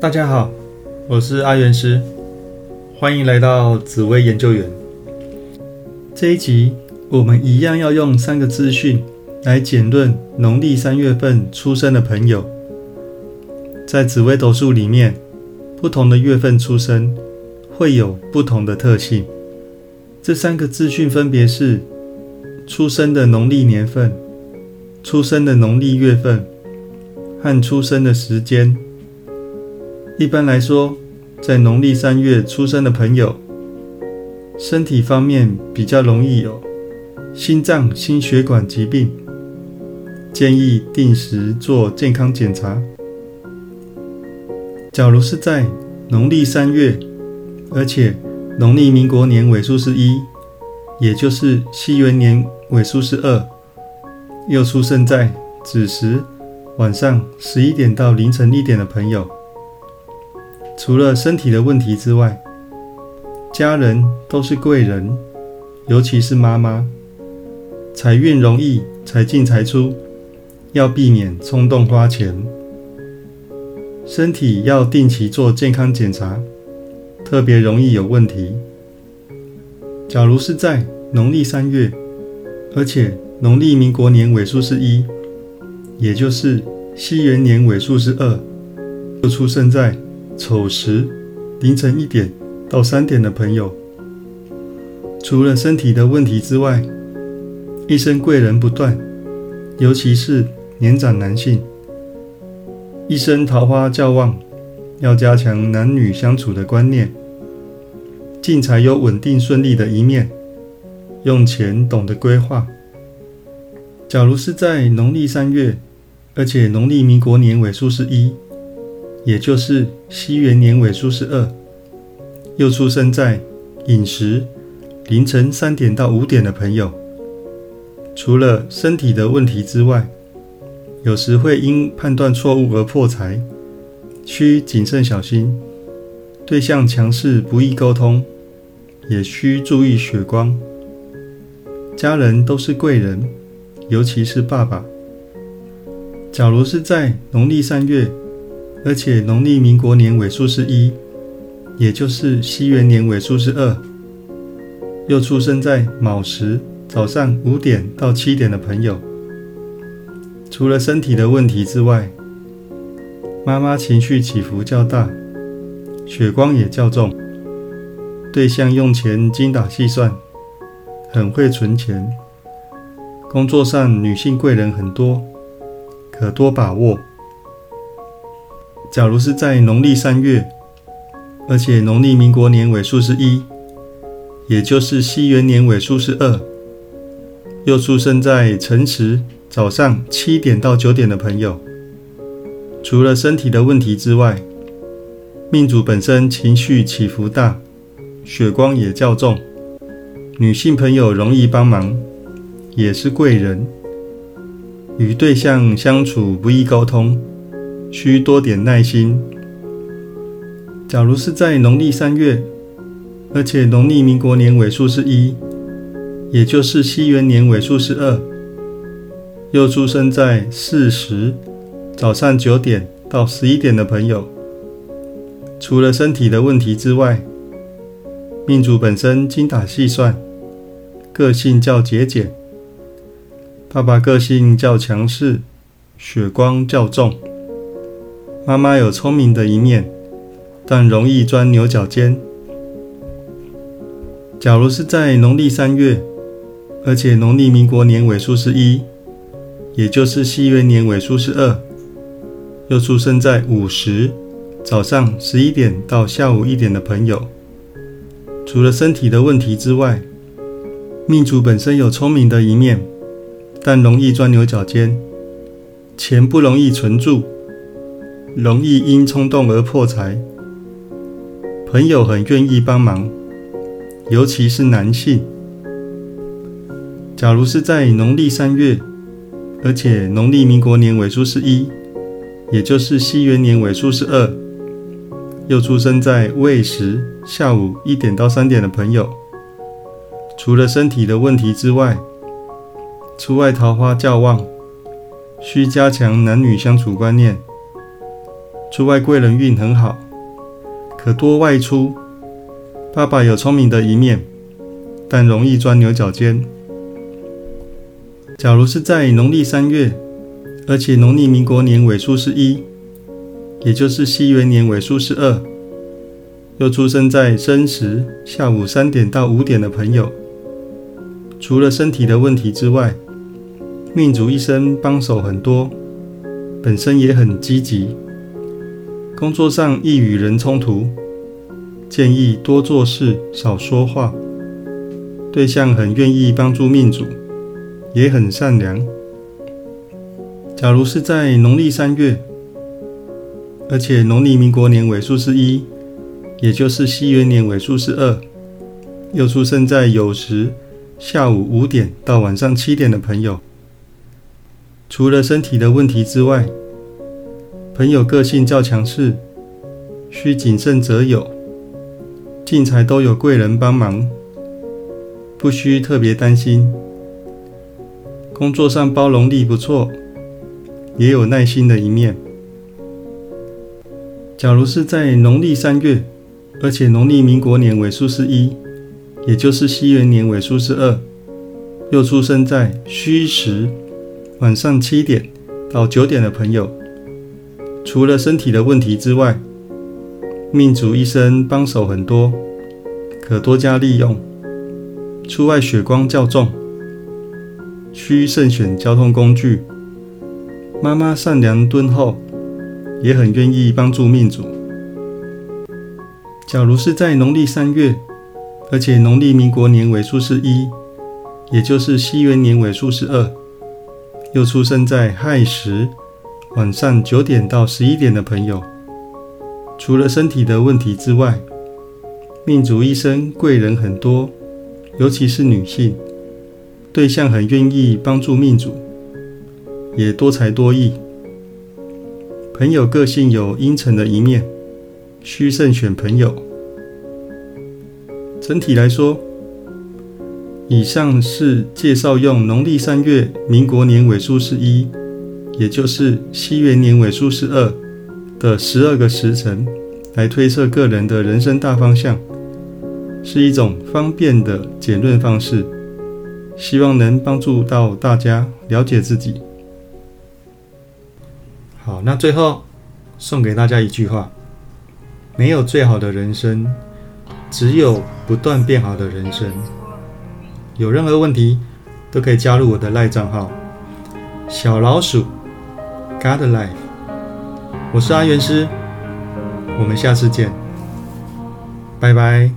大家好，我是阿元师，欢迎来到紫薇研究员。这一集我们一样要用三个资讯来简论农历三月份出生的朋友。在紫微斗数里面，不同的月份出生会有不同的特性。这三个资讯分别是出生的农历年份、出生的农历月份和出生的时间。一般来说，在农历三月出生的朋友，身体方面比较容易有心脏、心血管疾病，建议定时做健康检查。假如是在农历三月，而且农历民国年尾数是一，也就是西元年尾数是二，又出生在子时晚上十一点到凌晨一点的朋友。除了身体的问题之外，家人都是贵人，尤其是妈妈，财运容易财进财出，要避免冲动花钱。身体要定期做健康检查，特别容易有问题。假如是在农历三月，而且农历民国年尾数是一，也就是西元年尾数是二，又出生在。丑时凌晨一点到三点的朋友，除了身体的问题之外，一生贵人不断，尤其是年长男性，一生桃花较旺，要加强男女相处的观念，进财有稳定顺利的一面，用钱懂得规划。假如是在农历三月，而且农历民国年尾数是一。也就是西元年尾数是二，又出生在饮食凌晨三点到五点的朋友，除了身体的问题之外，有时会因判断错误而破财，需谨慎小心。对象强势不易沟通，也需注意血光。家人都是贵人，尤其是爸爸。假如是在农历三月。而且农历民国年尾数是一，也就是西元年尾数是二，又出生在卯时早上五点到七点的朋友，除了身体的问题之外，妈妈情绪起伏较大，血光也较重，对象用钱精打细算，很会存钱，工作上女性贵人很多，可多把握。假如是在农历三月，而且农历民国年尾数是一，也就是西元年尾数是二，又出生在辰时早上七点到九点的朋友，除了身体的问题之外，命主本身情绪起伏大，血光也较重，女性朋友容易帮忙，也是贵人，与对象相处不易沟通。需多点耐心。假如是在农历三月，而且农历民国年尾数是一，也就是西元年尾数是二，又出生在巳时早上九点到十一点的朋友，除了身体的问题之外，命主本身精打细算，个性较节俭，爸爸个性较强势，血光较重。妈妈有聪明的一面，但容易钻牛角尖。假如是在农历三月，而且农历民国年尾数是一，也就是西元年尾数是二，又出生在午时早上十一点到下午一点的朋友，除了身体的问题之外，命主本身有聪明的一面，但容易钻牛角尖，钱不容易存住。容易因冲动而破财，朋友很愿意帮忙，尤其是男性。假如是在农历三月，而且农历民国年尾数是一，也就是西元年尾数是二，又出生在未时下午一点到三点的朋友，除了身体的问题之外，出外桃花较旺，需加强男女相处观念。出外贵人运很好，可多外出。爸爸有聪明的一面，但容易钻牛角尖。假如是在农历三月，而且农历民国年尾数是一，也就是西元年尾数是二，又出生在申时下午三点到五点的朋友，除了身体的问题之外，命主一生帮手很多，本身也很积极，工作上易与人冲突，建议多做事少说话，对象很愿意帮助命主。也很善良。假如是在农历三月，而且农历民国年尾数是一，也就是西元年尾数是二，又出生在酉时下午五点到晚上七点的朋友，除了身体的问题之外，朋友个性较强势，需谨慎择友，进财都有贵人帮忙，不需特别担心。工作上包容力不错，也有耐心的一面。假如是在农历三月，而且农历民国年尾数是一，也就是西元年尾数是二，又出生在戌时晚上七点到九点的朋友，除了身体的问题之外，命主一生帮手很多，可多加利用。出外血光较重。需慎选交通工具。妈妈善良敦厚，也很愿意帮助命主。假如是在农历三月，而且农历民国年尾数是一，也就是西元年尾数是二，又出生在亥时晚上九点到十一点的朋友，除了身体的问题之外，命主一生贵人很多，尤其是女性。对象很愿意帮助命主，也多才多艺。朋友个性有阴沉的一面，需慎选朋友。整体来说，以上是介绍用农历三月民国年尾数是一，也就是西元年尾数是二的十二个时辰，来推测个人的人生大方向，是一种方便的简论方式。希望能帮助到大家了解自己。好，那最后送给大家一句话：没有最好的人生，只有不断变好的人生。有任何问题都可以加入我的赖账号“小老鼠 God Life”。我是阿元师，我们下次见，拜拜。